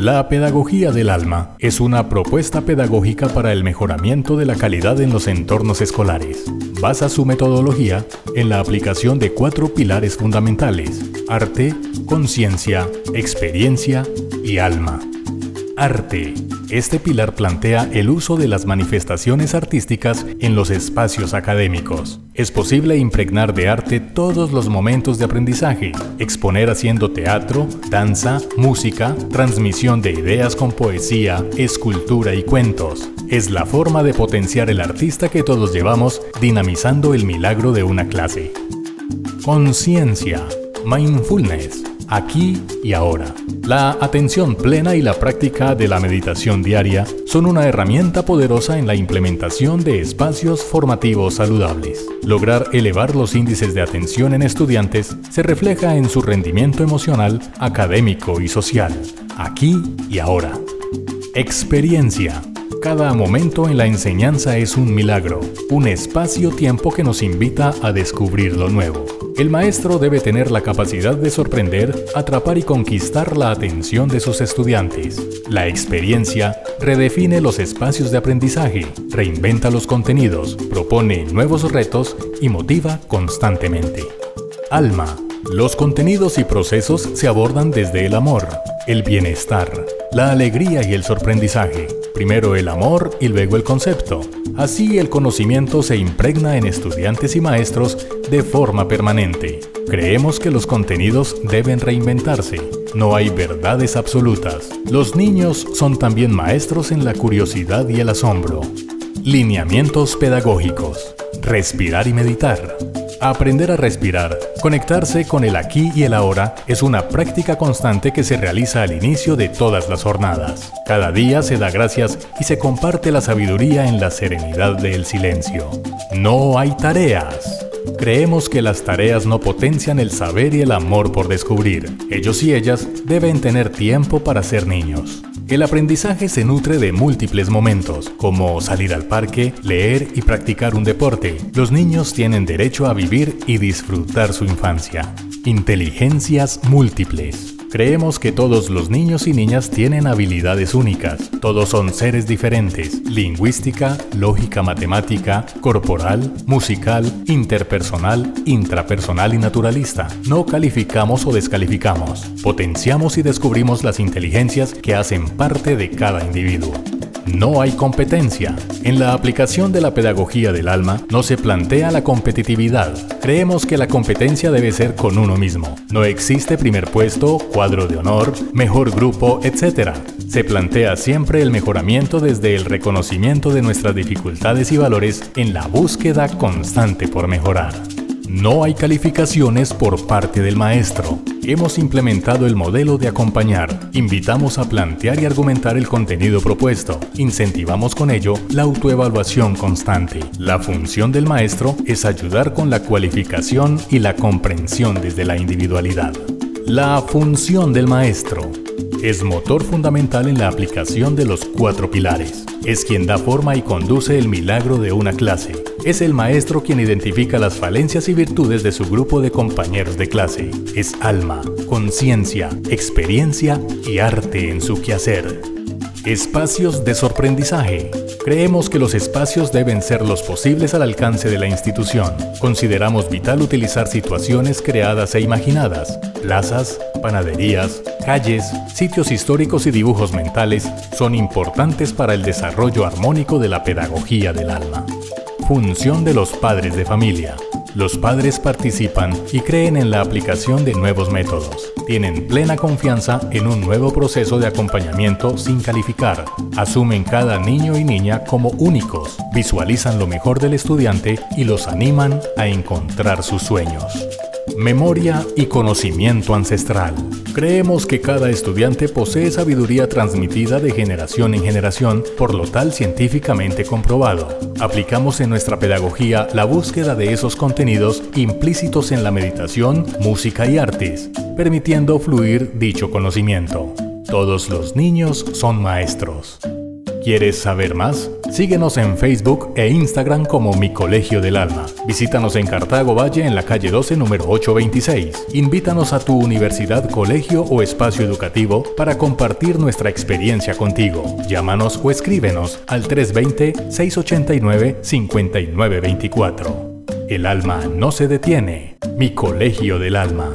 La pedagogía del alma es una propuesta pedagógica para el mejoramiento de la calidad en los entornos escolares. Basa su metodología en la aplicación de cuatro pilares fundamentales, arte, conciencia, experiencia y alma. Arte. Este pilar plantea el uso de las manifestaciones artísticas en los espacios académicos. Es posible impregnar de arte todos los momentos de aprendizaje, exponer haciendo teatro, danza, música, transmisión de ideas con poesía, escultura y cuentos. Es la forma de potenciar el artista que todos llevamos, dinamizando el milagro de una clase. Conciencia, mindfulness, aquí y ahora. La atención plena y la práctica de la meditación diaria son una herramienta poderosa en la implementación de espacios formativos saludables. Lograr elevar los índices de atención en estudiantes se refleja en su rendimiento emocional, académico y social, aquí y ahora. Experiencia. Cada momento en la enseñanza es un milagro, un espacio-tiempo que nos invita a descubrir lo nuevo. El maestro debe tener la capacidad de sorprender, atrapar y conquistar la atención de sus estudiantes. La experiencia redefine los espacios de aprendizaje, reinventa los contenidos, propone nuevos retos y motiva constantemente. Alma. Los contenidos y procesos se abordan desde el amor, el bienestar, la alegría y el sorprendizaje. Primero el amor y luego el concepto. Así el conocimiento se impregna en estudiantes y maestros de forma permanente. Creemos que los contenidos deben reinventarse. No hay verdades absolutas. Los niños son también maestros en la curiosidad y el asombro. Lineamientos pedagógicos. Respirar y meditar. Aprender a respirar, conectarse con el aquí y el ahora es una práctica constante que se realiza al inicio de todas las jornadas. Cada día se da gracias y se comparte la sabiduría en la serenidad del silencio. No hay tareas. Creemos que las tareas no potencian el saber y el amor por descubrir. Ellos y ellas deben tener tiempo para ser niños. El aprendizaje se nutre de múltiples momentos, como salir al parque, leer y practicar un deporte. Los niños tienen derecho a vivir y disfrutar su infancia. Inteligencias múltiples. Creemos que todos los niños y niñas tienen habilidades únicas. Todos son seres diferentes. Lingüística, lógica matemática, corporal, musical, interpersonal, intrapersonal y naturalista. No calificamos o descalificamos. Potenciamos y descubrimos las inteligencias que hacen parte de cada individuo. No hay competencia. En la aplicación de la pedagogía del alma no se plantea la competitividad. Creemos que la competencia debe ser con uno mismo. No existe primer puesto, cuadro de honor, mejor grupo, etc. Se plantea siempre el mejoramiento desde el reconocimiento de nuestras dificultades y valores en la búsqueda constante por mejorar. No hay calificaciones por parte del maestro. Hemos implementado el modelo de acompañar. Invitamos a plantear y argumentar el contenido propuesto. Incentivamos con ello la autoevaluación constante. La función del maestro es ayudar con la cualificación y la comprensión desde la individualidad. La función del maestro es motor fundamental en la aplicación de los cuatro pilares. Es quien da forma y conduce el milagro de una clase. Es el maestro quien identifica las falencias y virtudes de su grupo de compañeros de clase. Es alma, conciencia, experiencia y arte en su quehacer. Espacios de sorprendizaje. Creemos que los espacios deben ser los posibles al alcance de la institución. Consideramos vital utilizar situaciones creadas e imaginadas, plazas, panaderías, calles, sitios históricos y dibujos mentales son importantes para el desarrollo armónico de la pedagogía del alma. Función de los padres de familia. Los padres participan y creen en la aplicación de nuevos métodos. Tienen plena confianza en un nuevo proceso de acompañamiento sin calificar. Asumen cada niño y niña como únicos. Visualizan lo mejor del estudiante y los animan a encontrar sus sueños. Memoria y conocimiento ancestral. Creemos que cada estudiante posee sabiduría transmitida de generación en generación, por lo tal científicamente comprobado. Aplicamos en nuestra pedagogía la búsqueda de esos contenidos implícitos en la meditación, música y artes, permitiendo fluir dicho conocimiento. Todos los niños son maestros. ¿Quieres saber más? Síguenos en Facebook e Instagram como Mi Colegio del Alma. Visítanos en Cartago Valle en la calle 12 número 826. Invítanos a tu universidad, colegio o espacio educativo para compartir nuestra experiencia contigo. Llámanos o escríbenos al 320-689-5924. El alma no se detiene. Mi Colegio del Alma.